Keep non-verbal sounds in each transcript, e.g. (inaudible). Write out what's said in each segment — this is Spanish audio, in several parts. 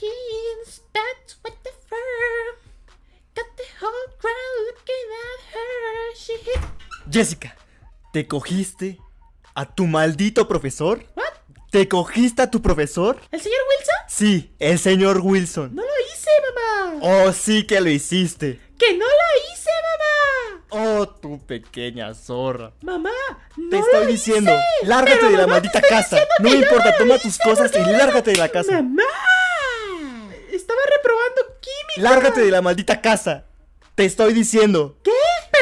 jeans, the fur. Got the whole crowd looking at her. She hit. Jessica, ¿te cogiste a tu maldito profesor? What? ¿Te cogiste a tu profesor? ¿El señor Wilson? Sí, el señor Wilson. No lo hice, mamá. Oh, sí que lo hiciste. Que no lo hice, mamá. Oh, tu pequeña zorra. Mamá, no Te lo estoy hice. diciendo, lárgate Pero, de la maldita casa. No me importa, toma hice, tus cosas y lárgate de la casa. Mamá. Lárgate de la maldita casa. Te estoy diciendo. ¿Qué?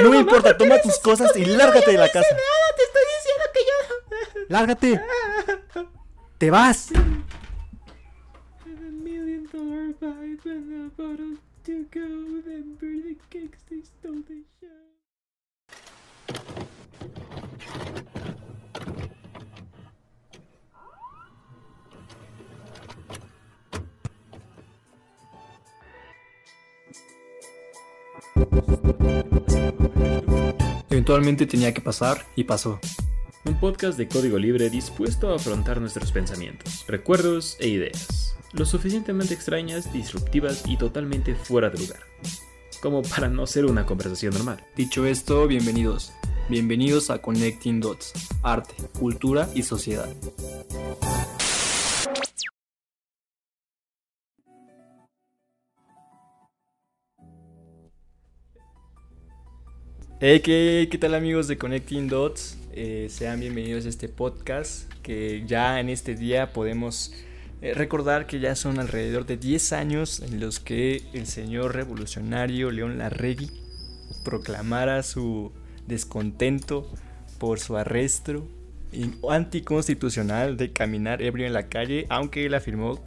No me mamá, importa, ¿por qué toma tus cosas y lárgate de no la casa. nada, te estoy diciendo que yo. Lárgate. Te vas. A million dollar vibe and a bottle to go. Then birthday cakes, they stole the Eventualmente tenía que pasar y pasó. Un podcast de código libre dispuesto a afrontar nuestros pensamientos, recuerdos e ideas. Lo suficientemente extrañas, disruptivas y totalmente fuera de lugar. Como para no ser una conversación normal. Dicho esto, bienvenidos. Bienvenidos a Connecting Dots, arte, cultura y sociedad. Hey, ¿qué, qué tal amigos de Connecting Dots? Eh, sean bienvenidos a este podcast que ya en este día podemos eh, recordar que ya son alrededor de 10 años en los que el señor revolucionario León Larregui proclamara su descontento por su arresto anticonstitucional de caminar ebrio en la calle, aunque él afirmó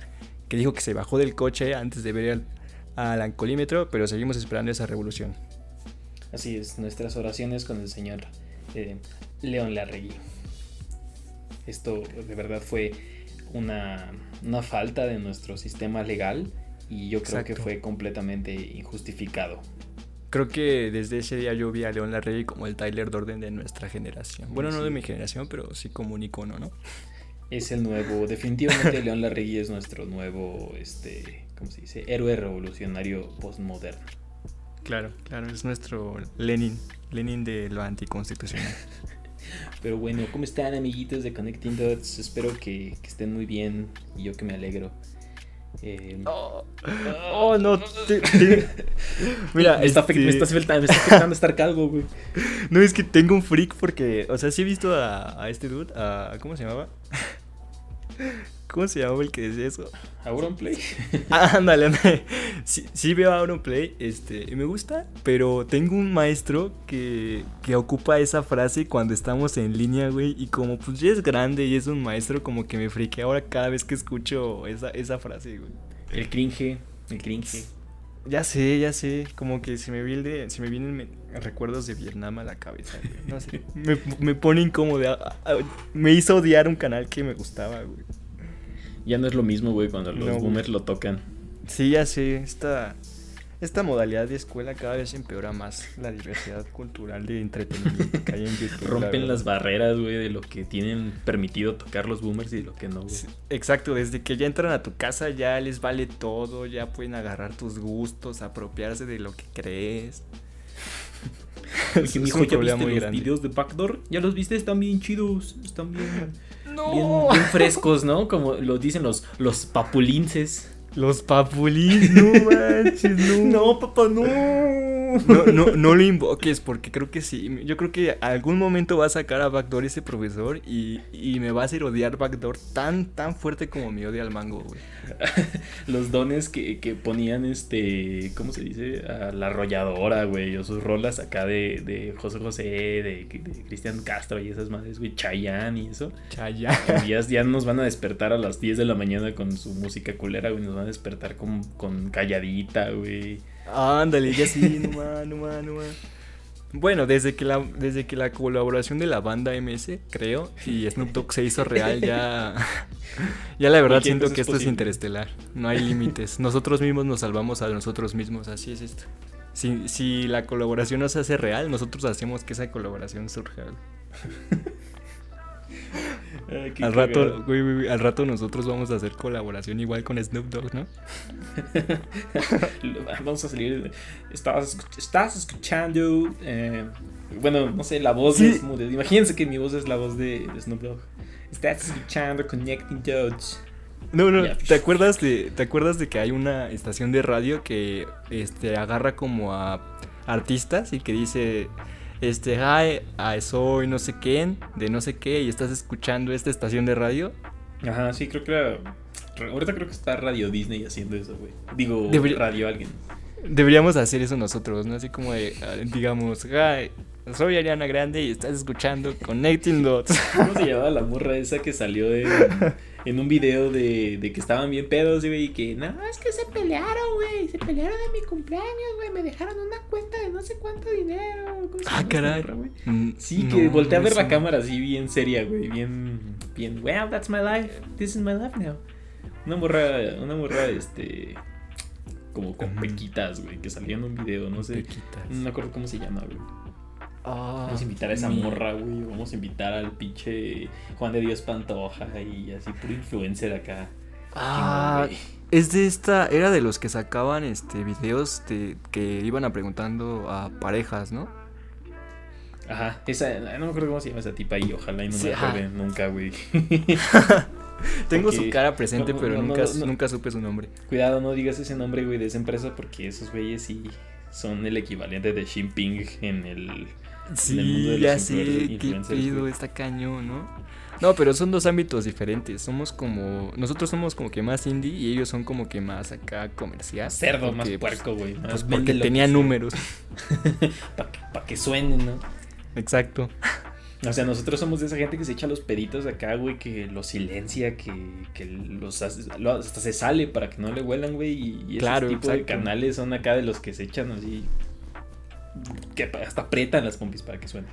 que dijo que se bajó del coche antes de ver al, al alcoholímetro, pero seguimos esperando esa revolución. Así es, nuestras oraciones con el señor eh, León Larregui. Esto de verdad fue una, una falta de nuestro sistema legal y yo creo que fue completamente injustificado. Creo que desde ese día yo vi a León Larregui como el Tyler Durden de nuestra generación. Bueno, no de mi generación, pero sí como un icono, ¿no? Es el nuevo, (laughs) definitivamente León Larregui es nuestro nuevo, este, ¿cómo se dice? Héroe revolucionario postmoderno. Claro, claro, es nuestro Lenin, Lenin de lo anticonstitucional. (laughs) Pero bueno, ¿cómo están amiguitos de Connecting Dots? Espero que, que estén muy bien y yo que me alegro. Eh, Oh, oh, no, te- te- (laughs) mira, me, está, este, me, está afectando, me está afectando estar calvo, güey. (laughs) no es que tengo un freak porque, o sea, sí he visto a, a este dude, a, ¿cómo se llamaba? ¿Cómo se llamaba el que decía eso? Auronplay. Ah, ándale, ándale. Sí, sí veo Auronplay, este, y me gusta, pero tengo un maestro que, que ocupa esa frase cuando estamos en línea, güey, y como pues ya es grande y es un maestro, como que me friquea ahora cada vez que escucho esa, esa frase, güey. El cringe, el cringe. Ya sé, ya sé, como que se me, viene, se me vienen recuerdos de Vietnam a la cabeza, güey. No sé, (laughs) me, me pone incómodo, me hizo odiar un canal que me gustaba, güey. Ya no es lo mismo, güey, cuando los No, güey. boomers lo tocan. Sí, ya sé, esta, esta modalidad de escuela cada vez empeora más la diversidad cultural de entretenimiento que hay en YouTube. Rompen las barreras, güey, de lo que tienen permitido tocar los boomers y de lo que no, güey. Sí, Exacto, desde que ya entran a tu casa ya les vale todo, ya pueden agarrar tus gustos, apropiarse de lo que crees. (laughs) Es mijo, un ¿ya viste los grande. videos de Backdoor? ¿Ya los viste? Están bien chidos. Están bien, ¡No! bien, bien frescos, ¿no? Como lo dicen los, los papulinces. Los papulín, no manches, no. papá, no. No, no, no lo invoques porque creo que sí. Yo creo que algún momento va a sacar a Backdoor ese profesor y, y me va a hacer odiar Backdoor tan, tan fuerte como me odia al mango, güey. (laughs) Los dones que, que ponían, este, ¿cómo se dice? A la arrolladora, güey. O sus rolas acá de, de José José, de, de Cristian Castro y esas madres, güey. Chayanne y eso. Chaya. Ya, ya nos van a despertar a las 10 de la mañana con su música culera, güey. Nos van a despertar con, con calladita, güey. Ándale, ya sí, (laughs) no más, no no. Bueno, desde que, la, desde que la colaboración de la banda MS, creo, y Snoop Dogg se hizo real, ya, (laughs) ya la verdad siento que es esto es posible. interestelar. No hay límites. (laughs) Nosotros mismos nos salvamos a nosotros mismos, así es esto. Si, si la colaboración no se hace real, nosotros hacemos que esa colaboración surja. Ay, qué Al rato, güey, güey, al rato nosotros vamos a hacer colaboración igual con Snoop Dogg, ¿no? (laughs) Vamos a salir. Estás, escuch- estás escuchando. eh, bueno, no sé, la voz Sí. es de- Imagínense que mi voz es la voz de, de Snoop Dogg. Estás escuchando Connecting Dots. No, no. ¿te acuerdas de te acuerdas de que hay una estación de radio que este agarra como a artistas y que dice este hi, I soy no sé quién, de no sé qué y estás escuchando esta estación de radio? Ajá, sí, creo que era. Ahorita creo que está Radio Disney haciendo eso, güey. Digo, Radio alguien. Deberíamos hacer eso nosotros, ¿no? Así como de ah, digamos, hi, soy Ariana Grande y estás escuchando Connecting Dots. ¿Cómo se llamaba la morra esa que salió en, (laughs) en un video de, de que estaban bien pedos, güey? Y que, no, es que se pelearon, güey. Se pelearon de mi cumpleaños, güey. Me dejaron una cuenta de no sé cuánto dinero. ¿Cómo se Ah, caray. morra? Mm, Sí, no, que volteé a ver la cámara así bien seria, güey, bien, bien, wow, that's my life, this is my life now. Una morra, una morra, este, como con pequitas, güey, que salió en un video, no sé, Pequitas. no me acuerdo cómo se llama, güey. Ah, Vamos a invitar a esa mi- morra, güey, vamos a invitar al pinche Juan de Dios Pantoja y así, puro influencer acá. Ah, es de esta, era de los que sacaban este videos de que iban a preguntando a parejas, ¿no? Ajá, esa, no me acuerdo cómo se llama esa tipa y ojalá y no Sí, me acuerde nunca, güey. (laughs) Tengo Porque- su cara presente, no, pero no, nunca, no. nunca supe su nombre. Cuidado, no digas ese nombre, güey, de esa empresa porque esos güeyes sí son el equivalente de Jinping en el... mundo de Sí, los ya sé, qué güey. está cañón, ¿no? No, pero son dos ámbitos diferentes. Somos como. Nosotros somos como que más indie y ellos son como que más acá comercial. Cerdo más porque, pues, puerco, güey. Pues porque tenía números. (laughs) Para que, pa' que suenen, ¿no? Exacto. O sea, nosotros somos de esa gente que se echa los peditos acá, güey, que los silencia, que, que los hace- lo- hasta se sale para que no le huelan, güey. Y, y ese Claro, tipo de canales son acá de los que se echan así. Que hasta apretan las pompis para que suenen.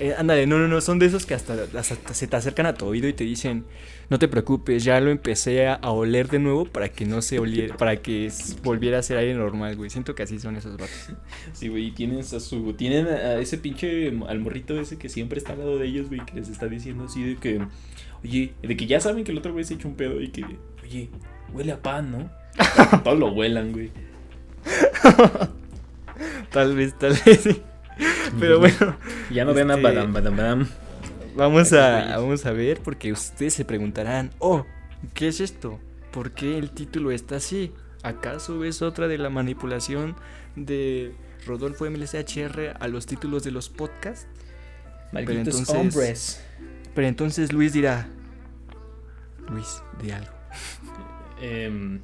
Eh, ándale, no, no, no, son de esos que hasta, hasta se te acercan a tu oído y te dicen, no te preocupes, ya lo empecé a, a oler de nuevo para que no se oliera, para que volviera a ser aire normal, güey. Siento que así son esos vatos. Sí, güey, y tienen a su. Tienen a ese pinche al morrito ese que siempre está al lado de ellos, güey, que les está diciendo así de que. Oye, de que ya saben que el otro güey se echa un pedo y que. Oye, huele a pan, ¿no? (laughs) Todos lo huelan, güey. (laughs) (laughs) Tal vez, tal vez sí. Pero bueno, Ya no ven a Este- Badam Badam Badam. vamos a, vamos a ver porque ustedes se preguntarán, oh, ¿qué es esto? ¿Por qué el título está así? ¿Acaso es otra de la manipulación de Rodolfo MLCHR a los títulos de los podcasts? Malditos entonces- hombres. Pero entonces Luis dirá, Luis, de algo. (laughs) Em, em,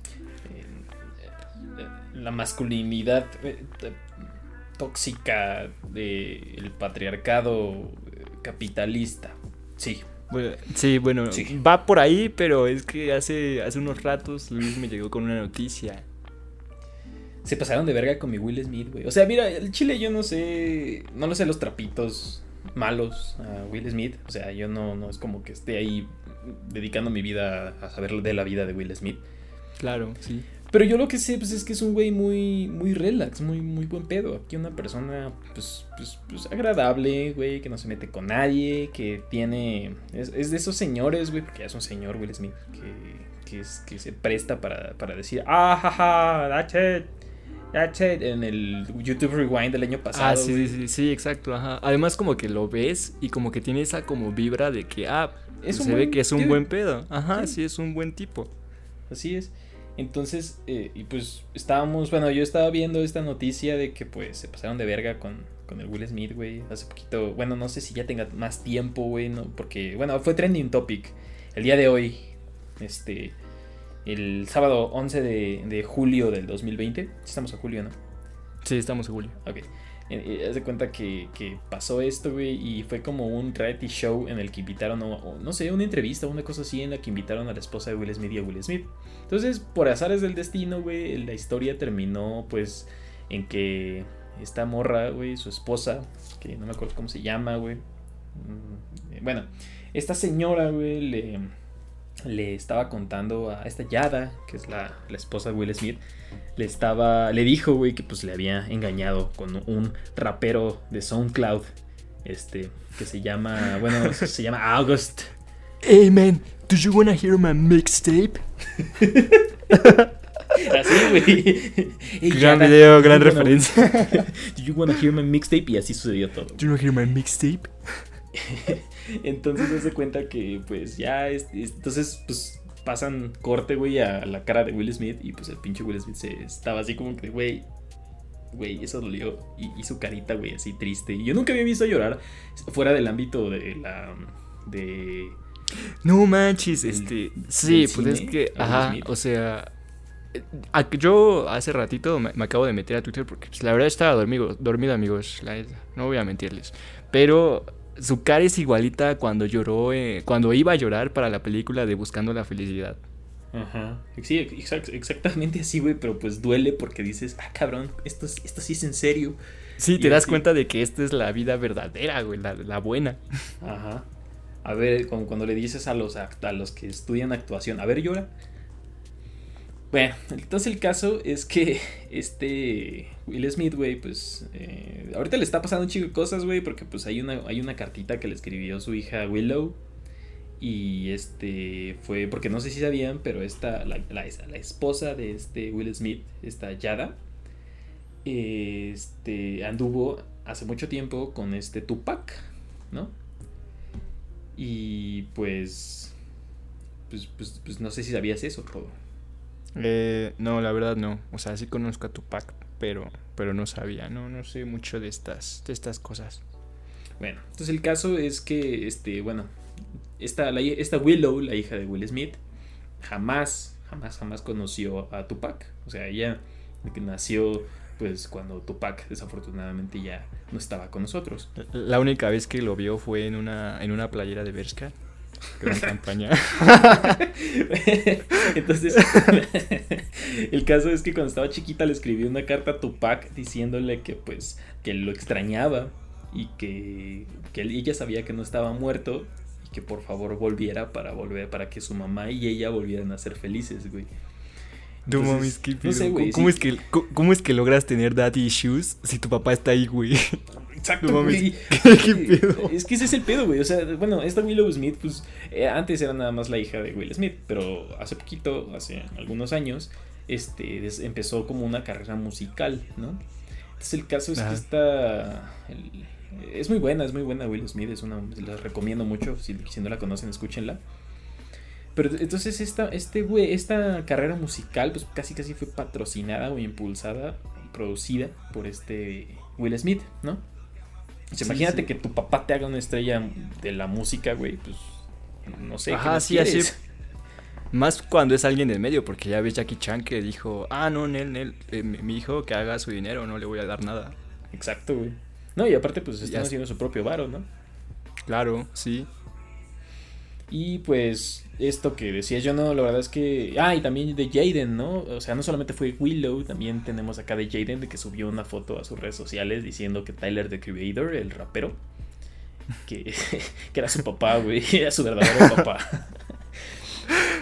eh, la masculinidad eh, tóxica del patriarcado eh, capitalista. Sí. Bueno, sí, bueno, Sí. va por ahí, pero es que hace, hace unos ratos Luis me llegó con una noticia. Se pasaron de verga con mi Will Smith, güey. O sea, mira, el chile yo no sé. No lo sé los trapitos malos a Will Smith. O sea, yo no, no es como que esté ahí dedicando mi vida a saber de la vida de Will Smith. Claro, sí. Pero yo lo que sé, pues es que es un güey muy, muy relax, muy, muy buen pedo. Aquí una persona, pues, pues, pues agradable, güey, que no se mete con nadie, que tiene. Es, es de esos señores, güey, porque ya es un señor, Will Smith, que, que, es, que se presta para, para decir, ah, jaja, that's it, that's it, en el YouTube Rewind del año pasado. ah, sí, güey. sí, sí, sí, exacto, ajá. Además como que lo ves y como que tiene esa como vibra de que, ah, Es se ve que es un buen pedo. Ajá, Sí. sí, es un buen tipo. Así es. Entonces, eh, y pues estábamos, bueno, yo estaba viendo esta noticia de que pues se pasaron de verga con, con el Will Smith, güey. Hace poquito, bueno, no sé si ya tenga más tiempo, güey, no, porque, bueno, fue trending topic el día de hoy, este, el sábado 11 de, de julio del 2020. Estamos a julio, ¿no? Sí, estamos en Julio. Ok. Haz de cuenta que, que pasó esto, güey, y fue como un reality show en el que invitaron, o no sé, una entrevista, una cosa así, en la que invitaron a la esposa de Will Smith y a Will Smith. Entonces, por azares del destino, güey, la historia terminó, pues, en que esta morra, güey, su esposa, que no me acuerdo cómo se llama, güey. mm, eh, Bueno, esta señora, güey, le, le estaba contando a esta Yada, que es la, la esposa de Will Smith, le estaba, le dijo, güey, que pues le había engañado con un rapero de SoundCloud, este, que se llama, bueno, (laughs) se llama August. Hey man, do you wanna hear my mixtape? (laughs) Así, güey. Hey, Gran Yada, video, gran wanna- referencia. (laughs) Do you wanna hear my mixtape? Y así sucedió todo. Do you wanna hear my mixtape? Entonces se hace cuenta que pues ya es- es- entonces pues pasan corte, güey, a la cara de Will Smith y pues el pinche Will Smith se estaba así como que, güey, güey, eso dolió y, y su carita, güey, así triste. Y yo nunca había visto llorar fuera del ámbito de la de No manches, este. Sí, pues es que. Ajá, o sea. a- Yo hace ratito me, me acabo de meter a Twitter porque pues, la verdad estaba dormido, dormido amigos. la no voy a mentirles. Pero su cara es igualita cuando lloró, eh, cuando iba a llorar para la película de Buscando la Felicidad. Ajá. Sí, exact- exactamente así, güey, pero pues duele porque dices, ah, cabrón, esto, es- esto sí es en serio. Sí, Y te das así- cuenta de que esta es la vida verdadera, güey, la, la buena. Ajá. A ver, cuando, cuando le dices a los, a los que estudian actuación, a ver, llora. Bueno, entonces el caso es que (laughs) este Will Smith, güey, pues eh, ahorita le está pasando un chico de cosas, güey, porque pues hay una, hay una cartita que le escribió su hija Willow. Y este fue, porque no sé si sabían, pero esta, la, la- esposa de este Will Smith, esta Yada, este anduvo hace mucho tiempo con este Tupac, ¿no? Y pues, pues, pues, pues no sé si sabías eso, Rodo. Eh, no, la verdad no. O sea, sí conozco a Tupac, pero, pero no sabía, no, no sé mucho de estas, de estas cosas. Bueno, entonces el caso es que, este, bueno, esta, la esta Willow, la hija de Will Smith, jamás, jamás, jamás conoció a Tupac. O sea, ella que nació, pues, cuando Tupac desafortunadamente ya no estaba con nosotros. La única vez que lo vio fue en una, en una playera de Bershka. Gran campaña. (laughs) Entonces, (laughs) el caso es que cuando estaba chiquita le escribió una carta a Tupac diciéndole que pues que lo extrañaba y que, que ella sabía que no estaba muerto y que por favor volviera para volver para que su mamá y ella volvieran a ser felices, güey. No Entonces, mames, qué no pedo. sé, güey, ¿Cómo, sí. es que, cómo es que logras tener daddy issues si tu papá está ahí, güey? Exacto, No mames, güey. ¿qué- qué (laughs) pedo? Es que ese es el pedo, güey. O sea, bueno, esta Willow Smith, pues eh, antes era nada más la hija de Will Smith, pero hace poquito, hace algunos años, este, des- empezó como una carrera musical, ¿no? Entonces el caso es Ajá. que está... el- es muy buena, es muy buena Will Smith, es una, la recomiendo mucho, si, si no la conocen, escúchenla. Pero entonces esta, este güey, esta carrera musical, pues casi casi fue patrocinada o impulsada, producida por este Will Smith, ¿no? Sí, imagínate sí. que tu papá te haga una estrella de la música, güey, pues no sé. ¿qué Ajá, más sí, así. (laughs) Más cuando es alguien del medio, porque ya ves Jackie Chan que dijo, ah, no, Nel, Nel, eh, mi hijo que haga su dinero, no le voy a dar nada. Exacto, güey. No, y aparte, pues están haciendo su propio varo, ¿no? Claro, sí. Y pues esto que decía yo, no, la verdad es que... Ah, y también de Jaden, ¿no? O sea, no solamente fue Willow, también tenemos acá de Jaden, de que subió una foto a sus redes sociales diciendo que Tyler, the Creator, el rapero, que, (laughs) que era su papá, güey, (laughs) era su verdadero (laughs) papá.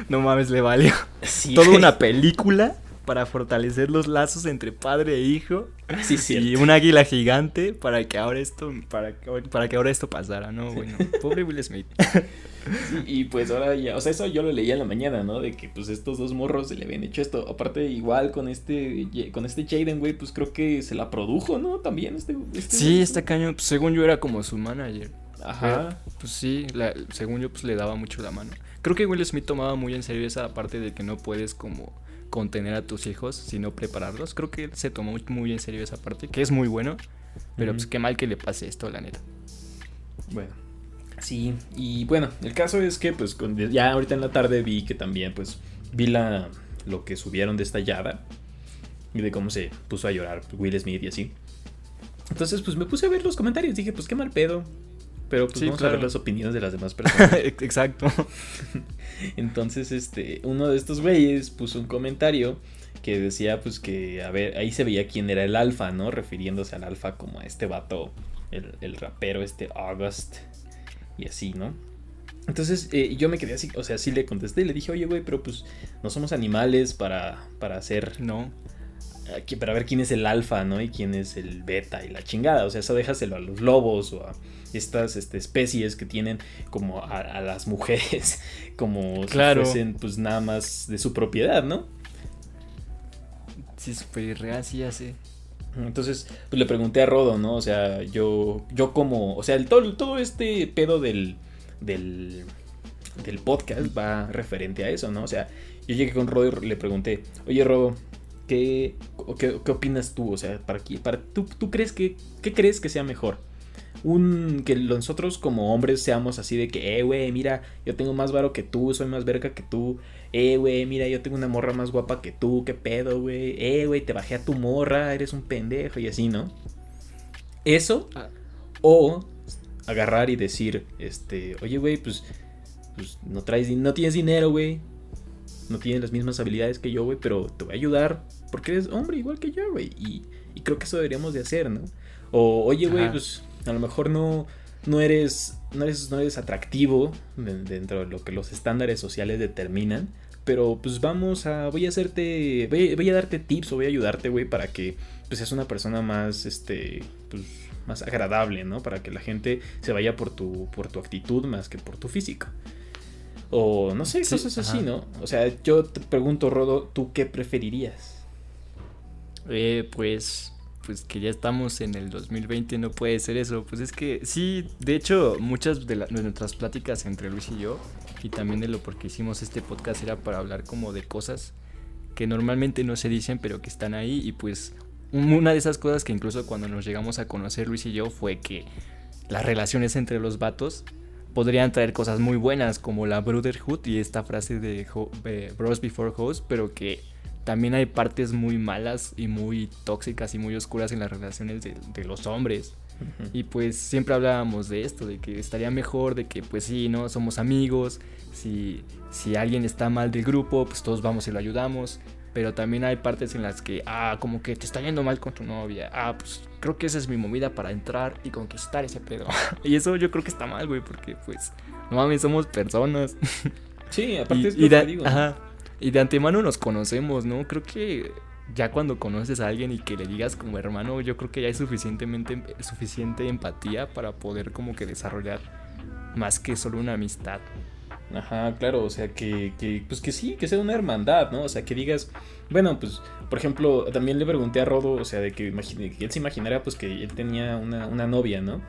No mames, le valió. Sí, Toda una película para fortalecer los lazos entre padre e hijo. Sí. Y un águila gigante para que ahora esto, para, para que ahora esto pasara, ¿no? Bueno, pobre Will Smith. Y pues ahora ya, o sea, eso yo lo leía en la mañana, ¿no? De que pues estos dos morros se le habían hecho esto. Aparte, igual con este, con este Jaden, güey, pues creo que se la produjo, ¿no? También este. este Sí, está cañón. Pues, según yo era como su manager. Ajá. Pues sí, la- según yo pues le daba mucho la mano. Creo que Will Smith tomaba muy en serio esa parte de que no puedes como contener a tus hijos, sino prepararlos. Creo que él se tomó muy, en serio esa parte, que es muy bueno. Pero pues qué mal que le pase esto, la neta. Bueno. Sí, y bueno, el caso es que pues con- ya ahorita en la tarde vi que también pues vi la lo que subieron de esta y de cómo se puso a llorar Will Smith y así. Entonces pues me puse a ver los comentarios, dije pues qué mal pedo. Pero pues Sí, vamos a claro. ver las opiniones de las demás (laughs) personas. Exacto. (laughs) Entonces, este, uno de estos güeyes puso un comentario que decía, pues que, a ver, ahí se veía quién era el alfa, ¿no? Refiriéndose al alfa como a este vato, el, el rapero, este August, y así, ¿no? Entonces, eh, yo me quedé así, o sea, sí le contesté y le dije, oye, güey, pero pues no somos animales para, para hacer No. aquí para ver quién es el alfa, ¿no? Y quién es el beta y la chingada. O sea, eso déjaselo a los lobos o a estas este, especies que tienen como a, a las mujeres, (laughs) como Claro. si fuesen pues nada más de su propiedad, ¿no? Sí, súper real, sí, ya sé. Entonces, pues le pregunté a Rodo, ¿no? O sea, yo, yo como, o sea, el, todo, todo este pedo del, del, del podcast va referente a eso, ¿no? O sea, yo llegué con Rodo y le pregunté, oye Rodo, ¿qué, qué, qué opinas tú? O sea, para, qué- para ¿tú, tú crees que, qué crees que sea mejor? Un, que nosotros como hombres seamos así de que, eh, güey, mira, yo tengo más varo que tú, soy más verga que tú, eh, güey, mira, yo tengo una morra más guapa que tú, qué pedo, güey, eh, güey, te bajé a tu morra, eres un pendejo y así, ¿no? Eso, Ah. o agarrar y decir, este, oye, güey, pues, pues no traes, no tienes dinero, güey, no tienes las mismas habilidades que yo, güey, pero te voy a ayudar porque eres hombre igual que yo, güey, y, y creo que eso deberíamos de hacer, ¿no? O, oye, güey, pues a lo mejor no, no eres, no eres, no eres atractivo de- dentro de lo que los estándares sociales determinan. Pero pues vamos a, voy a hacerte, voy, voy a darte tips o voy a ayudarte, güey, para que pues seas una persona más, este, pues más agradable, ¿no? Para que la gente se vaya por tu, por tu actitud más que por tu físico. O no sé, Sí, cosas así. ¿no? O sea, yo te pregunto, Rodo, ¿tú qué preferirías? Eh, pues, pues que ya estamos en el 2020, no puede ser eso. Pues es que sí, de hecho, muchas de, nuestras pláticas entre Luis y yo, y también de lo porque hicimos este podcast, era para hablar como de cosas que normalmente no se dicen, pero que están ahí. Y pues, un- una de esas cosas que incluso cuando nos llegamos a conocer Luis y yo fue que las relaciones entre los vatos podrían traer cosas muy buenas, como la brotherhood y esta frase de bros before hoes, pero que también hay partes muy malas y muy tóxicas y muy oscuras en las relaciones de, de los hombres. Y pues siempre hablábamos de esto, de que estaría mejor, de que pues sí, ¿no? Somos amigos, si, si alguien está mal del grupo, pues todos vamos y lo ayudamos. Pero también hay partes en las que, ah, como que te está yendo mal con tu novia. Ah, pues creo que esa es mi movida para entrar y conquistar ese pedo. (laughs) y eso yo creo que está mal, güey, porque pues, no mames, somos personas. Sí, (laughs) aparte Y, es lo que digo. ajá, y de antemano nos conocemos, ¿no? Creo que ya cuando conoces a alguien y que le digas como hermano, yo creo que ya hay suficientemente, suficiente empatía para poder como que desarrollar más que solo una amistad. Ajá, claro, o sea, que, que, pues que sí, que sea una hermandad, ¿no? O sea, que digas, bueno, pues, por ejemplo, también le pregunté a Rodo, o sea, de que, imagine- que él se imaginara, pues, que él tenía una, una novia, ¿no?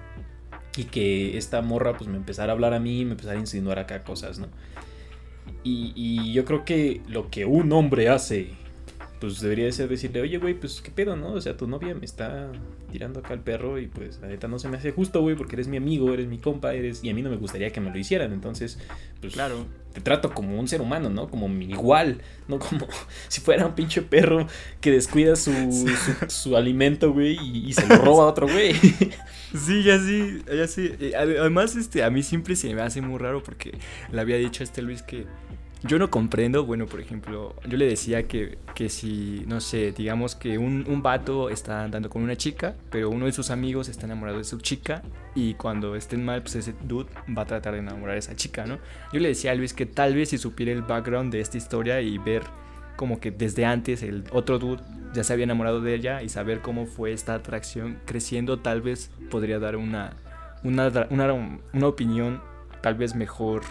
Y que esta morra, pues, me empezara a hablar a mí, me empezara a insinuar acá cosas, ¿no? Y, y yo creo que lo que un hombre hace, pues, debería de ser decirle, oye, güey, pues, ¿qué pedo, no? O sea, tu novia me está tirando acá el perro y, pues, la neta no se me hace justo, güey, porque eres mi amigo, eres mi compa, eres... Y a mí no me gustaría que me lo hicieran, entonces, pues Claro. te trato como un ser humano, ¿no? Como mi igual, no como (laughs) si fuera un pinche perro que descuida su, su, su alimento, güey, y, y se lo roba a otro güey. (laughs) Sí, ya sí, ya sí. Eh, ade- Además, este, a mí siempre se me hace muy raro porque le había dicho a este Luis que yo no comprendo, bueno, por ejemplo, yo le decía que, que si, no sé, digamos que un, un vato está andando con una chica, pero uno de sus amigos está enamorado de su chica y cuando estén mal, pues ese dude va a tratar de enamorar a esa chica, ¿no? Yo le decía a Luis que tal vez si supiera el background de esta historia y ver como que desde antes el otro dude ya se había enamorado de ella y saber cómo fue esta atracción creciendo, tal vez podría dar una, una, una, una opinión tal vez mejor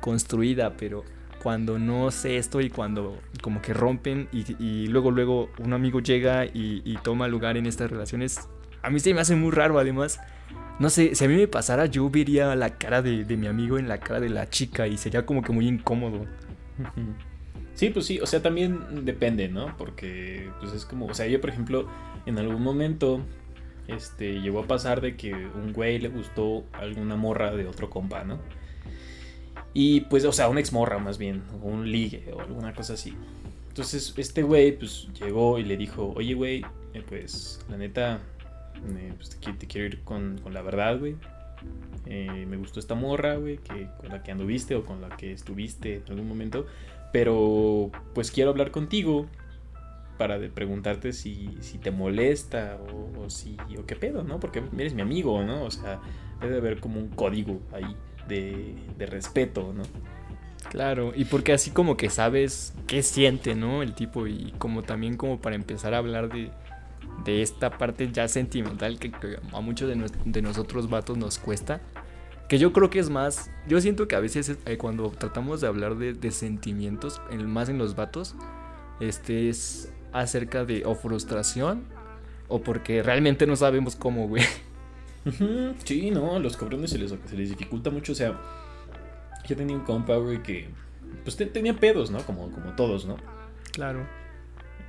construida, pero cuando no sé esto y cuando como que rompen y, luego luego un amigo llega y, y toma lugar en estas relaciones, a mí se me hace muy raro además. No sé, si a mí me pasara, yo vería la cara de, de mi amigo en la cara de la chica y sería como que muy incómodo. (laughs) Sí, pues sí, o sea, también depende, ¿no? Porque, pues es como, o sea, yo, por ejemplo, en algún momento, este, llegó a pasar de que un güey le gustó alguna morra de otro compa, ¿no? Y pues, o sea, una exmorra más bien, o un ligue o alguna cosa así. Entonces, este güey, pues llegó y le dijo, oye, güey, eh, pues la neta, eh, pues, te, qui- te quiero ir con, con la verdad, güey. Eh, me gustó esta morra, güey, que con la que anduviste o con la que estuviste en algún momento. Pero pues quiero hablar contigo para de preguntarte si, si te molesta o, o si o qué pedo, ¿no? Porque eres mi amigo, ¿no? O sea, debe haber como un código ahí de, de respeto, ¿no? Claro, y porque así como que sabes qué siente, ¿no? El tipo y como también como para empezar a hablar de, de esta parte ya sentimental que, a muchos de, de nosotros vatos nos cuesta. Que yo creo que es más, yo siento que a veces eh, cuando tratamos de hablar de, de sentimientos, en- más en los vatos, este es acerca de o frustración o porque realmente no sabemos cómo, güey. Sí, no, a los cabrones se les, se les dificulta mucho. O sea, yo tenía un compa, güey, que pues te- tenía pedos, ¿no? Como, como todos, ¿no? Claro.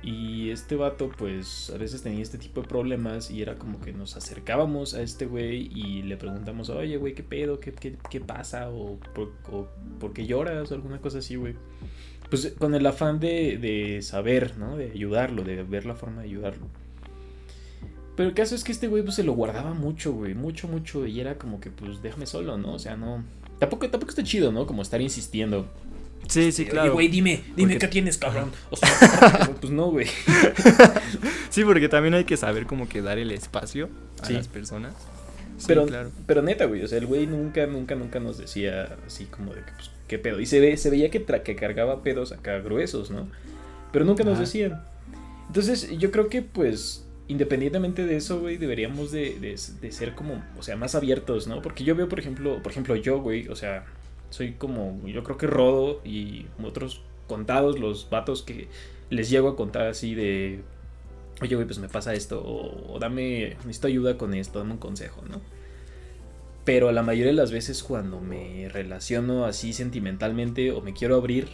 Y este vato, pues a veces tenía este tipo de problemas y era como que nos acercábamos a este güey y le preguntamos, oye, güey, ¿qué pedo? ¿Qué, qué, qué pasa? O por, o por qué lloras? O alguna cosa así, güey. Pues con el afán de, de saber, ¿no? De ayudarlo, de ver la forma de ayudarlo. Pero el caso es que este güey pues se lo guardaba mucho, güey, mucho, mucho. Y era como que, pues déjame solo, ¿no? O sea, no... Tampoco, tampoco está chido, ¿no? Como estar insistiendo. Sí, sí, Oye, claro. güey, dime, dime Porque- qué tienes, cabrón. O sea, (laughs) pues no, güey. Sí, porque también hay que saber cómo que dar el espacio a Sí. las personas. Sí, pero, claro. pero neta, güey, o sea, el güey nunca, nunca, nunca nos decía así como de que, pues, qué pedo. Y se, ve, se veía que, tra- que cargaba pedos acá gruesos, ¿no? Pero nunca nos decían. Entonces, yo creo que, pues, independientemente de eso, güey, deberíamos de, de- de ser como, o sea, más abiertos, ¿no? Porque yo veo, por ejemplo, por ejemplo, yo, güey, o sea, soy como, yo creo que Rodo y otros contados los vatos que les llego a contar así de, oye, güey, pues me pasa esto, o, dame, necesito ayuda con esto, dame un consejo, ¿no? Pero la mayoría de las veces cuando me relaciono así sentimentalmente o me quiero abrir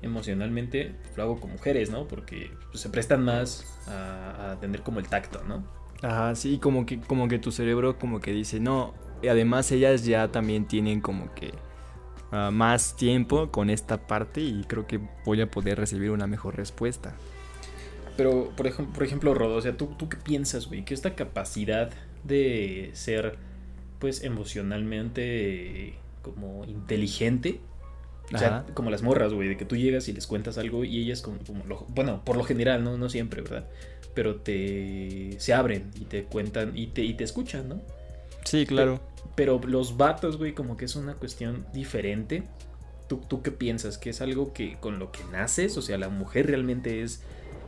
emocionalmente, lo hago con mujeres, ¿no? Porque pues, se prestan más a, a tener como el tacto, ¿no? Ajá, sí, como que, como que tu cerebro como que dice, no, y además ellas ya también tienen como que ah, más tiempo con esta parte y creo que voy a poder recibir una mejor respuesta. Pero, por, ejemplo, por ejemplo, Rodo, o sea, ¿tú, ¿tú qué piensas, güey? Que esta capacidad de ser, pues, emocionalmente como inteligente, o sea, Ajá. como las morras, güey, de que tú llegas y les cuentas algo y ellas como, como lo- bueno, por lo general, no, no siempre, ¿verdad? Pero te se abren y te cuentan y te, y te escuchan, ¿no? Sí, claro. Pero los vatos, güey, como que es una cuestión diferente. ¿Tú, ¿Tú qué piensas? ¿Que es algo que con lo que naces? O sea, la mujer realmente es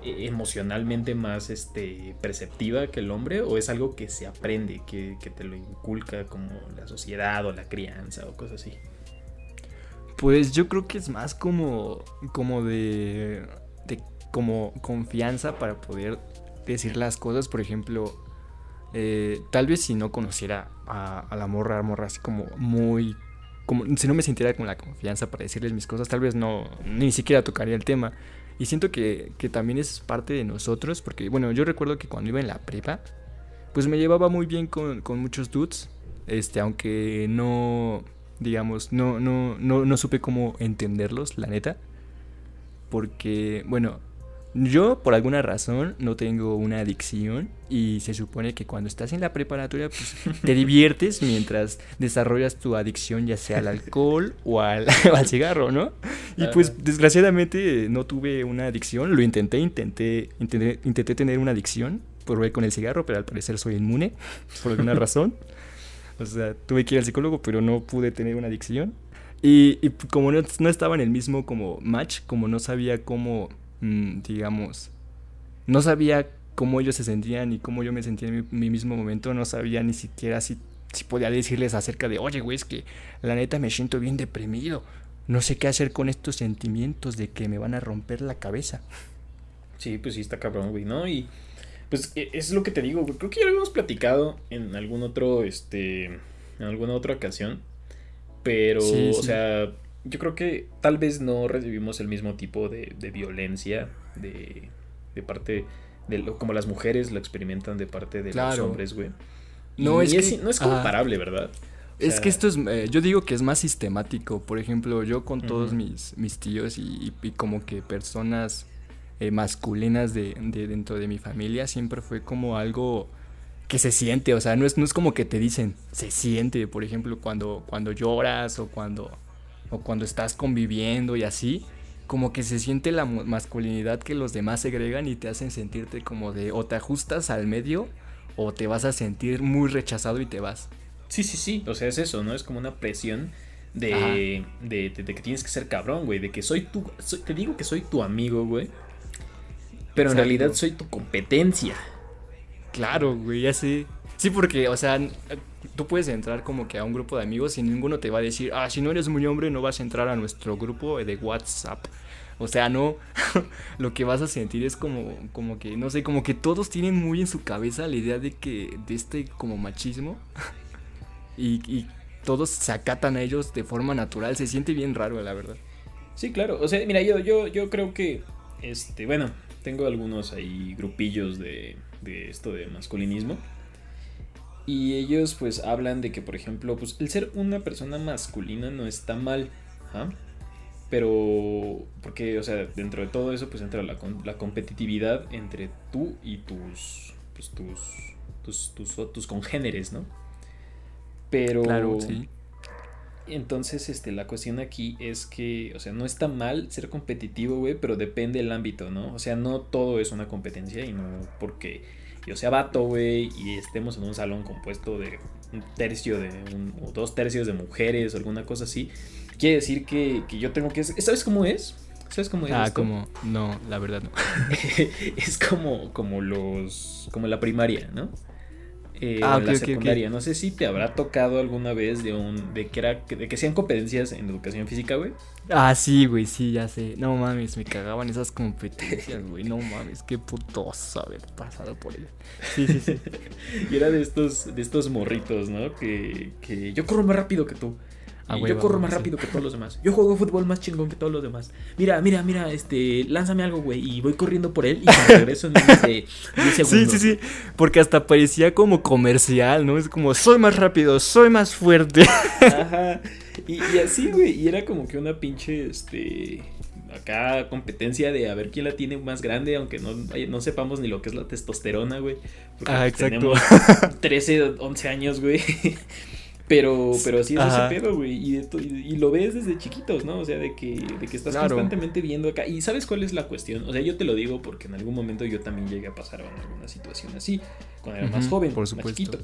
eh, emocionalmente más este, perceptiva que el hombre o es algo que se aprende, que, que te lo inculca como la sociedad o la crianza o cosas así? Pues yo creo que es más como, como de, de como confianza para poder decir las cosas. Por ejemplo, eh, tal vez si no conociera a, a la morra, morra así como muy, como si no me sintiera con la confianza para decirles mis cosas, tal vez no, ni siquiera tocaría el tema. Y siento que, que también es parte de nosotros, porque bueno, yo recuerdo que cuando iba en la prepa, pues me llevaba muy bien con, con muchos dudes, este, aunque no, digamos, no, no, no, no supe cómo entenderlos, la neta. Porque, bueno, yo por alguna razón no tengo una adicción y se supone que cuando estás en la preparatoria pues, te (laughs) diviertes mientras desarrollas tu adicción ya sea al alcohol o al, (laughs) o al cigarro, ¿no? Y pues desgraciadamente no tuve una adicción, lo intenté, intenté, intenté, intenté tener una adicción, probé con el cigarro, pero al parecer soy inmune (laughs) por alguna razón. O sea, tuve que ir al psicólogo, pero no pude tener una adicción. Y, y como no, no estaba en el mismo como match, como no sabía cómo, digamos, no sabía cómo ellos se sentían y cómo yo me sentía en mi, mi mismo momento, no sabía ni siquiera si, si podía decirles acerca de, oye, güey, es que la neta me siento bien deprimido. No sé qué hacer con estos sentimientos de que me van a romper la cabeza. Sí, pues sí, está cabrón, güey, ¿no? Y pues e- es lo que te digo, güey. Creo que ya lo habíamos platicado en algún otro, este, en alguna otra ocasión. Pero, Sí, o sí. sea, yo creo que tal vez no recibimos el mismo tipo de, de violencia de, de parte de lo, como las mujeres lo experimentan de parte de los hombres, güey. No, Y es que- no es comparable, ¿verdad? O Es que esto es, eh, yo digo que es más sistemático. Por ejemplo, yo con todos mis, mis tíos y, y como que personas eh, masculinas de, de dentro de mi familia siempre fue como algo que se siente. O sea, no es, no es como que te dicen, se siente. Por ejemplo, cuando, cuando lloras o cuando, o cuando estás conviviendo y así. Como que se siente la masculinidad que los demás segregan y te hacen sentirte como de o te ajustas al medio o te vas a sentir muy rechazado y te vas. Sí, sí, sí. O sea, es eso, ¿no? Es como una presión de, de, de- de que tienes que ser cabrón, güey. De que soy tu. soy- te digo que soy tu amigo, güey. Pero en realidad soy tu competencia. Claro, güey, ya sé. Sí, porque, o sea, n- tú puedes entrar como que a un grupo de amigos y ninguno te va a decir, ah, si no eres muy hombre no vas a entrar a nuestro grupo de WhatsApp. O sea, no, (laughs) lo que vas a sentir es como, como que, no sé, como que todos tienen muy en su cabeza la idea de que, de este como machismo. (laughs) Y, y todos se acatan a ellos de forma natural. Se siente bien raro, la verdad. Sí, claro. O sea, mira, yo, yo, yo creo que. Este, bueno, tengo algunos ahí grupillos de, de esto de masculinismo. Y ellos pues hablan de que, por ejemplo, pues el ser una persona masculina no está mal. ¿ah? Pero, porque, o sea, dentro de todo eso pues entra la, la competitividad entre tú y tus, pues, tus, tus, tus, tus congéneres, ¿no? Pero... Claro, sí. Entonces, este, la cuestión aquí es que, o sea, no está mal ser competitivo, güey, pero depende del ámbito, ¿no? O sea, no todo es una competencia y no porque yo sea vato, güey, y estemos en un salón compuesto de un tercio de, un- o dos tercios de mujeres o alguna cosa así, quiere decir que, que yo tengo que... ¿Sabes cómo es? ¿Sabes cómo es? Ah, esto? como, no, la verdad no. (laughs) es como, como los, como la primaria, ¿no? Eh, Ah, o ok, la. No sé si te habrá tocado alguna vez de un, de que era, de que sean competencias en educación física, güey. Ah, sí, güey, sí, ya sé. No mames, me cagaban esas competencias, güey. No mames, qué putoso haber pasado por ellas. Sí, sí, sí. (laughs) Y era de estos, de estos morritos, ¿no? Que, que yo corro más rápido que tú. Ah, güey, yo corro más sí. rápido que todos los demás. Yo juego fútbol más chingón que todos los demás. Mira, mira, mira, este, lánzame algo, güey. Y voy corriendo por él y me regreso en menos de 10 (laughs) Sí, segundos. sí, sí. Porque hasta parecía como comercial, ¿no? Es como, soy más rápido, soy más fuerte. (laughs) Ajá. Y, y así, güey. Y era como que una pinche, este. Acá competencia de a ver quién la tiene más grande, aunque no, no sepamos ni lo que es la testosterona, güey. Porque Ah, pues, exacto. tenemos (laughs) 13, 11 años, güey. Pero, pero sí es Ajá. ese pedo, güey. Y, lo ves desde chiquitos, ¿no? O sea, de que, de que estás Claro. constantemente viendo acá. Y ¿sabes cuál es la cuestión? O sea, yo te lo digo porque en algún momento yo también llegué a pasar en alguna situación así. Cuando era más joven, por más chiquito.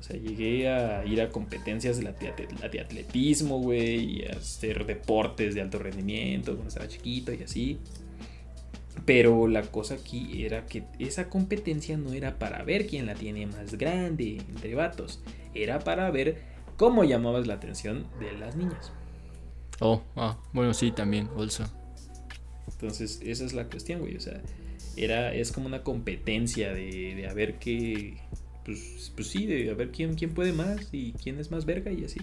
O sea, llegué a ir a competencias de, la de, la de atletismo, güey, y a hacer deportes de alto rendimiento cuando estaba chiquito y así. Pero la cosa aquí era que esa competencia no era para ver quién la tiene más grande entre vatos, era para ver cómo llamabas la atención de las niñas. Oh, ah, bueno, sí, también, also. Entonces, esa es la cuestión, güey. O sea, era, es como una competencia de, de a ver qué. Pues, pues sí, de a ver quién, quién puede más y quién es más verga y así.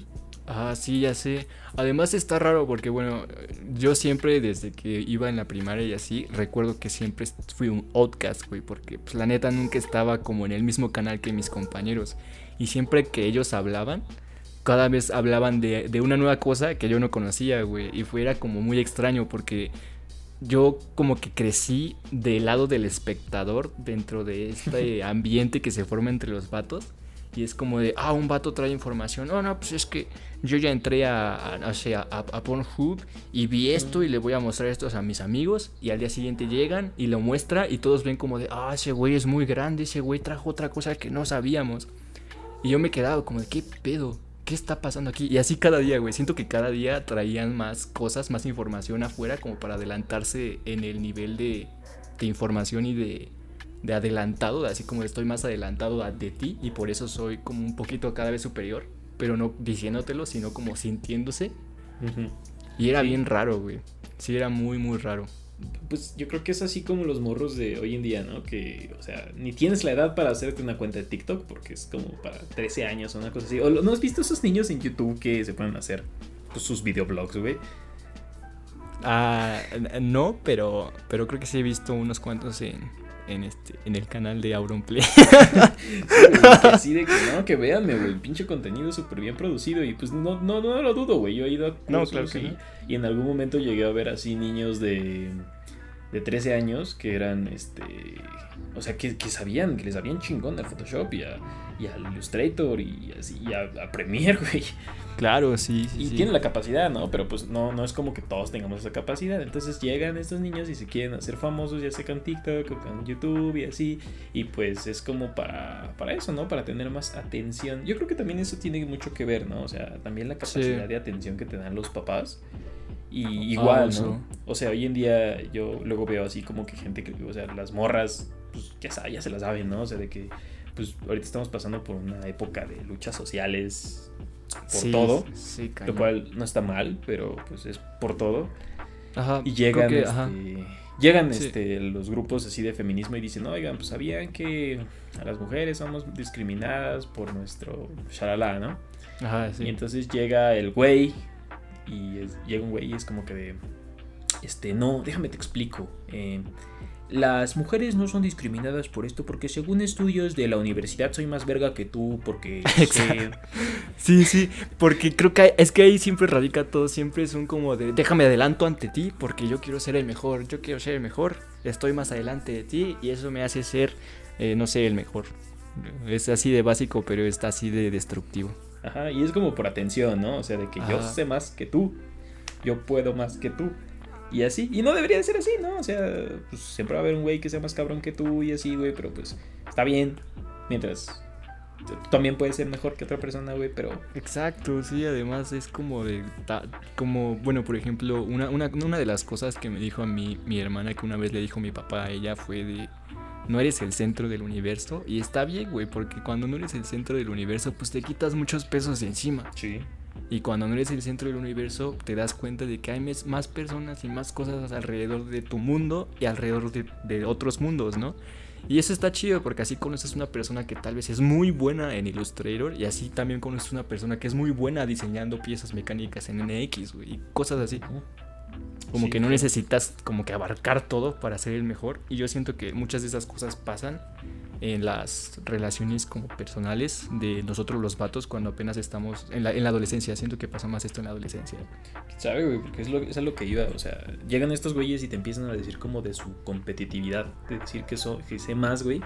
Ah, sí, ya sé. Además está raro porque, bueno, yo siempre desde que iba en la primaria y así, recuerdo que siempre fui un outcast, güey, porque pues la neta nunca estaba como en el mismo canal que mis compañeros. Y siempre que ellos hablaban, cada vez hablaban de, de una nueva cosa que yo no conocía, güey. Y fue era como muy extraño porque yo como que crecí del lado del espectador dentro de este (laughs) ambiente que se forma entre los vatos. Y es como de, ah, un vato trae información. No, no, pues es que yo ya entré a, a, a, a Pornhub y vi esto y le voy a mostrar esto a mis amigos. Y al día siguiente llegan y lo muestra y todos ven como de, ah, ese güey es muy grande, ese güey trajo otra cosa que no sabíamos. Y yo me he quedado como de, ¿qué pedo? ¿Qué está pasando aquí? Y así cada día, güey. Siento que cada día traían más cosas, más información afuera como para adelantarse en el nivel de, de información y de, de adelantado, así como estoy más adelantado a- de ti y por eso soy como un poquito cada vez superior, pero no diciéndotelo, sino como sintiéndose. Y era Sí. bien raro, güey. Sí, era muy, muy raro. Pues yo creo que es así como los morros de hoy en día, ¿no? Que, o sea, ni tienes la edad para hacerte una cuenta de TikTok porque es como para 13 años o una cosa así. O ¿no has visto esos niños en YouTube que se pueden hacer pues, sus videoblogs, güey? Ah, no, pero, pero creo que sí he visto unos cuantos en, en, este, en el canal de Auronplay. (laughs) Que (laughs) así de que no, que véanme, güey, el pinche contenido súper bien producido y pues no, no, no lo dudo, güey, yo he ido a No, claro que y, no. y en algún momento llegué a ver así niños de, de 13 años que eran, este, O sea, que, que sabían, que les sabían chingón al Photoshop y, a, y al Illustrator y, así, y a, a Premiere, (laughs) güey. Claro, sí, sí. Y sí. tienen la capacidad, ¿no? Pero pues no, no es como que todos tengamos esa capacidad. Entonces llegan estos niños y se quieren hacer famosos, ya sea con TikTok o con YouTube y así. Y pues es como para, para eso, ¿no? Para tener más atención. Yo creo que también eso tiene mucho que ver, ¿no? O sea, también la capacidad Sí. de atención que te dan los papás. Y igual, Ah, ¿no? eso. O sea, hoy en día yo luego veo así como que gente que, o sea, las morras, pues ya, se las saben, ¿no? O sea, de que, pues ahorita estamos pasando por una época de luchas sociales por Sí, todo. Sí, Lo cual no está mal, pero pues es por todo. Ajá, Y llegan, que, este, ajá. llegan Sí. este, los grupos así de feminismo y dicen, oigan, pues sabían que a las mujeres somos discriminadas por nuestro shalala, ¿no? Ajá, sí. Y entonces llega el güey y es- llega un güey y es como que de, este, no, déjame te explico. eh, las mujeres no son discriminadas por esto porque según estudios de la universidad soy más verga que tú porque (laughs) sé-. Sí, sí, porque creo que es que ahí siempre radica todo, siempre es un como de déjame adelanto ante ti porque yo quiero ser el mejor, yo quiero ser el mejor, estoy más adelante de ti y eso me hace ser, eh, no sé, el mejor. Es así de básico, pero está así de destructivo. Ajá, y es como por atención, ¿no? O sea, de que yo sé más que tú, yo puedo más que tú. Y así, y no debería de ser así, ¿no? O sea, pues siempre va a haber un güey que sea más cabrón que tú y así, güey, pero pues está bien. Mientras tú también puedes ser mejor que otra persona, güey, pero Exacto, sí, además es como de, ta- como, bueno, por ejemplo, una, una, una de las cosas que me dijo a mí mi hermana que una vez le dijo mi papá a ella fue de, no eres el centro del universo y está bien, güey, porque cuando no eres el centro del universo, pues te quitas muchos pesos de encima. sí. Y cuando no eres el centro del universo, te das cuenta de que hay más personas y más cosas alrededor de tu mundo y alrededor de, de otros mundos, ¿no? Y eso está chido porque así conoces una persona que tal vez es muy buena en Illustrator y así también conoces una persona que es muy buena diseñando piezas mecánicas en NX, güey, y cosas así. Como Sí, que no necesitas como que abarcar todo para ser el mejor. Y yo siento que muchas de esas cosas pasan en las relaciones como personales de nosotros los vatos cuando apenas estamos en la, en la adolescencia. Siento que pasa más esto en la adolescencia. ¿Sabe, güey? Porque es, lo, es a lo que iba. O sea, llegan estos güeyes y te empiezan a decir como de su competitividad. De decir que, so, que sé más, güey.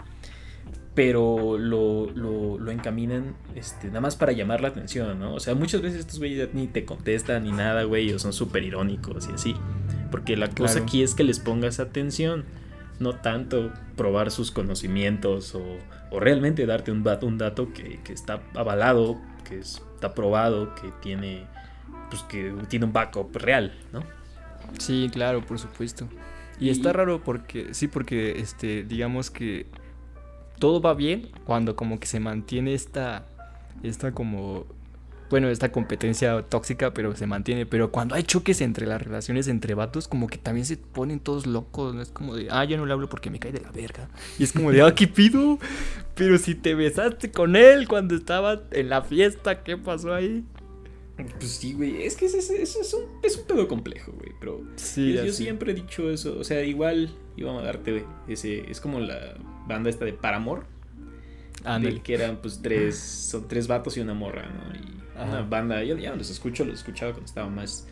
Pero lo, lo, lo encaminan este, nada más para llamar la atención, ¿no? O sea, muchas veces estos güeyes ni te contestan ni nada, güey. O son súper irónicos y así. Porque la cosa Claro. aquí es que les pongas atención. No tanto probar sus conocimientos o, o realmente darte un dato, un dato que, que está avalado, que está probado, que tiene pues que tiene un backup real, ¿no? Sí, claro, por supuesto. Y, Y- está raro porque, sí, porque, este, digamos que todo va bien cuando como que se mantiene esta, esta como, bueno, esta competencia tóxica, pero se mantiene. Pero cuando hay choques entre las relaciones entre vatos, como que también se ponen todos locos, ¿no? Es como de, ah, ya no le hablo porque me cae de la verga. Y es como de, ah, ¿qué pido? Pero si te besaste con él cuando estaba en la fiesta, ¿qué pasó ahí? Pues sí, güey, es que ese- ese es, un, es un pedo complejo, güey, pero Sí, yo, siempre he dicho eso, o sea, igual íbamos a darte güey, ese, es como la banda esta de Paramore, Ándale. que eran pues tres, son tres vatos y una morra, ¿no? Y Ajá. una banda, yo ya los escucho, los escuchaba cuando estaba más,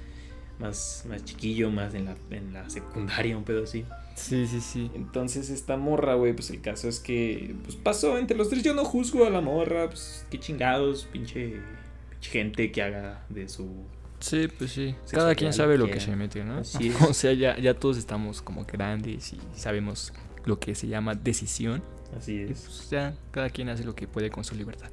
más, más chiquillo, más en la, en la secundaria, un pedo así. Sí, sí, sí. Entonces esta morra, güey, pues el caso es que pues pasó entre los tres. Yo no juzgo a la morra, pues qué chingados, pinche gente que haga de su... Sí, pues sí. Cada quien sabe lo que quiera. se mete, ¿no? Así (laughs) es. O sea, ya, ya todos estamos como grandes y sabemos lo que se llama decisión. Así Y es, pues ya cada quien hace lo que puede con su libertad.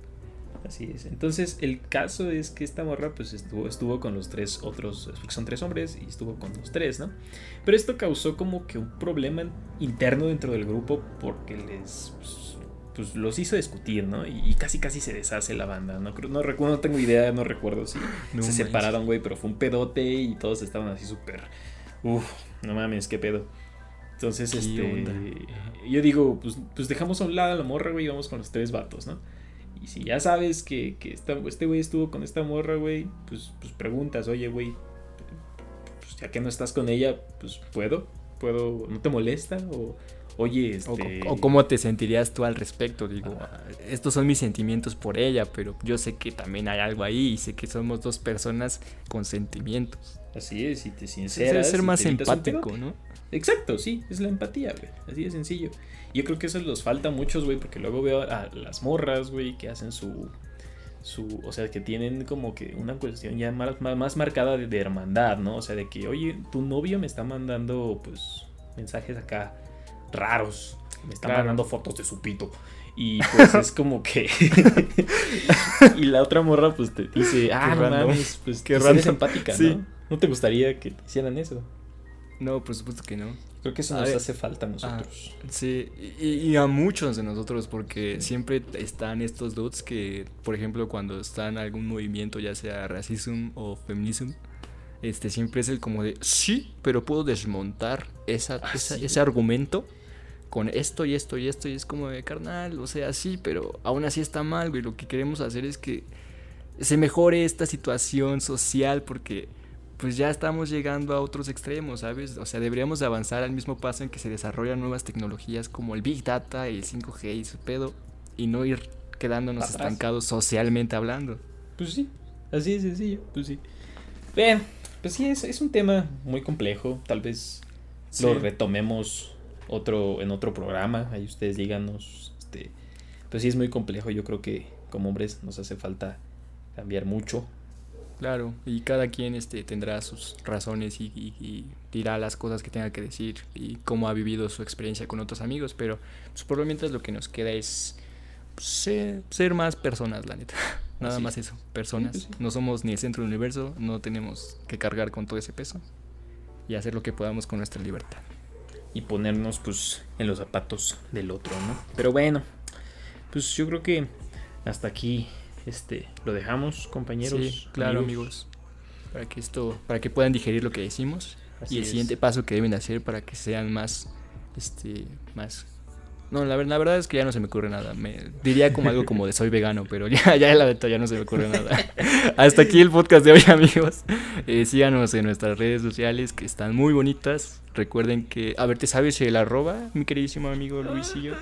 así es. Entonces el caso es que esta morra pues estuvo, estuvo con los tres otros, son tres hombres y estuvo con los tres, ¿no? Pero esto causó como que un problema interno dentro del grupo porque les... pues, pues, los hizo discutir, ¿no? Y, y casi casi se deshace la banda, ¿no? No, recuerdo, no tengo idea, no recuerdo si No se separaron, güey, pero fue un pedote y todos estaban así súper. Uf, no mames, qué pedo. Entonces, ¿Qué este. onda? Yo digo, pues, pues dejamos a un lado a la morra, güey, y vamos con los tres vatos, ¿no? Y si ya sabes que, que esta- este güey estuvo con esta morra, güey, pues, pues preguntas, oye, güey, pues ya que no estás con ella, pues puedo, puedo, ¿no te molesta? O, oye, O, este. o cómo te sentirías tú al respecto. Digo, Ajá. estos son mis sentimientos por ella, pero yo sé que también hay algo ahí y sé que somos dos personas con sentimientos. Así es, si te Debe sinceras. ser y más empático. ¿no? Exacto, sí, es la empatía, güey. Así de sencillo. Yo creo que eso les falta a muchos, güey, porque luego veo a las morras, güey, que hacen su. su o sea, que tienen como que una cuestión ya más, más, más marcada de, de hermandad, ¿no? O sea, de que, oye, tu novio me está mandando, pues, mensajes acá raros. Me está Claro. mandando fotos de su pito. Y pues es (laughs) como que. y la otra morra, pues te dice, ah, no random. mames, pues Qué pues, eres empática, Sí. ¿no? ¿No te gustaría que te hicieran eso? No, por supuesto que no. Creo que eso A nos ver. hace falta a nosotros. Sí, y, y a muchos de nosotros, porque siempre están estos dudes que, por ejemplo, cuando está en algún movimiento, ya sea racism o feminism, este siempre es el como de, sí, pero puedo desmontar esa, Ah, esa- sí. ese argumento con esto y esto y esto, y es como de carnal, o sea, sí, pero aún así está mal, güey. Lo que queremos hacer es que se mejore esta situación social, porque pues ya estamos llegando a otros extremos, ¿sabes? O sea, deberíamos de avanzar al mismo paso en que se desarrollan nuevas tecnologías como el Big Data, el 5G y su pedo, y no ir quedándonos Atrás. estancados socialmente hablando. Pues sí, así de sencillo, pues sí. Bien, pues sí, es, es un tema muy complejo. Tal vez lo retomemos otro, en otro programa. Ahí ustedes díganos. Este, pues sí, es muy complejo. Yo creo que como hombres nos hace falta cambiar mucho. Claro, y cada quien este, tendrá sus razones y, y- y dirá las cosas que tenga que decir y cómo ha vivido su experiencia con otros amigos, pero pues, por lo mientras lo que nos queda es pues, ser, ser más personas, la neta. (laughs) Nada Así más es. eso, personas. No somos ni el centro del universo, no tenemos que cargar con todo ese peso y hacer lo que podamos con nuestra libertad. Y ponernos pues en los zapatos del otro, ¿no? Pero bueno, pues yo creo que hasta aquí este lo dejamos, compañeros. Sí, claro, amigos. Para que esto, para que puedan digerir lo que decimos Así y el es. siguiente paso que deben de hacer para que sean más, este, más. No, la, la verdad es que ya no se me ocurre nada. Me diría como algo como de soy vegano, pero ya, ya la neta ya no se me ocurre nada. (laughs) Hasta aquí el podcast de hoy, amigos. Eh, síganos en nuestras redes sociales que están muy bonitas. Recuerden que, a ver, ¿te sabes el arroba, mi queridísimo amigo Luisillo?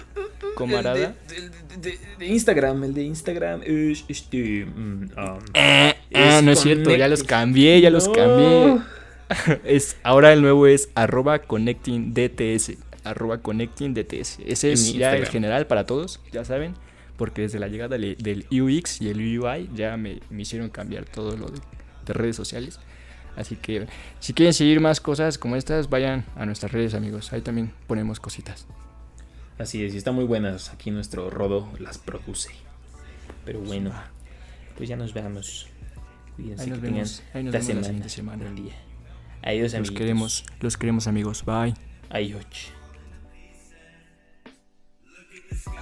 Comarada. El de, de- de- de Instagram, el de Instagram es este. mm, um, Ah, Es no es cierto, ya los cambié, ya los cambié. (laughs) Es, ahora el nuevo es arroba connecting DTS. Arroba connecting DTS. Ese es ya el general para todos, ya saben. Porque desde la llegada le- del UX y el UI ya me, me hicieron cambiar todo lo de, de redes sociales. Así que si quieren seguir más cosas como estas, vayan a nuestras redes, amigos. Ahí también ponemos cositas. Así es, y están muy buenas. Aquí nuestro Rodo las produce. Pero bueno, pues ya nos veamos. Cuídense Ahí nos que vemos. Ahí nos la vemos la semana. siguiente semana. Buen día. Adiós, Los amigos. queremos, los queremos, amigos. Bye. Adiós. the sky.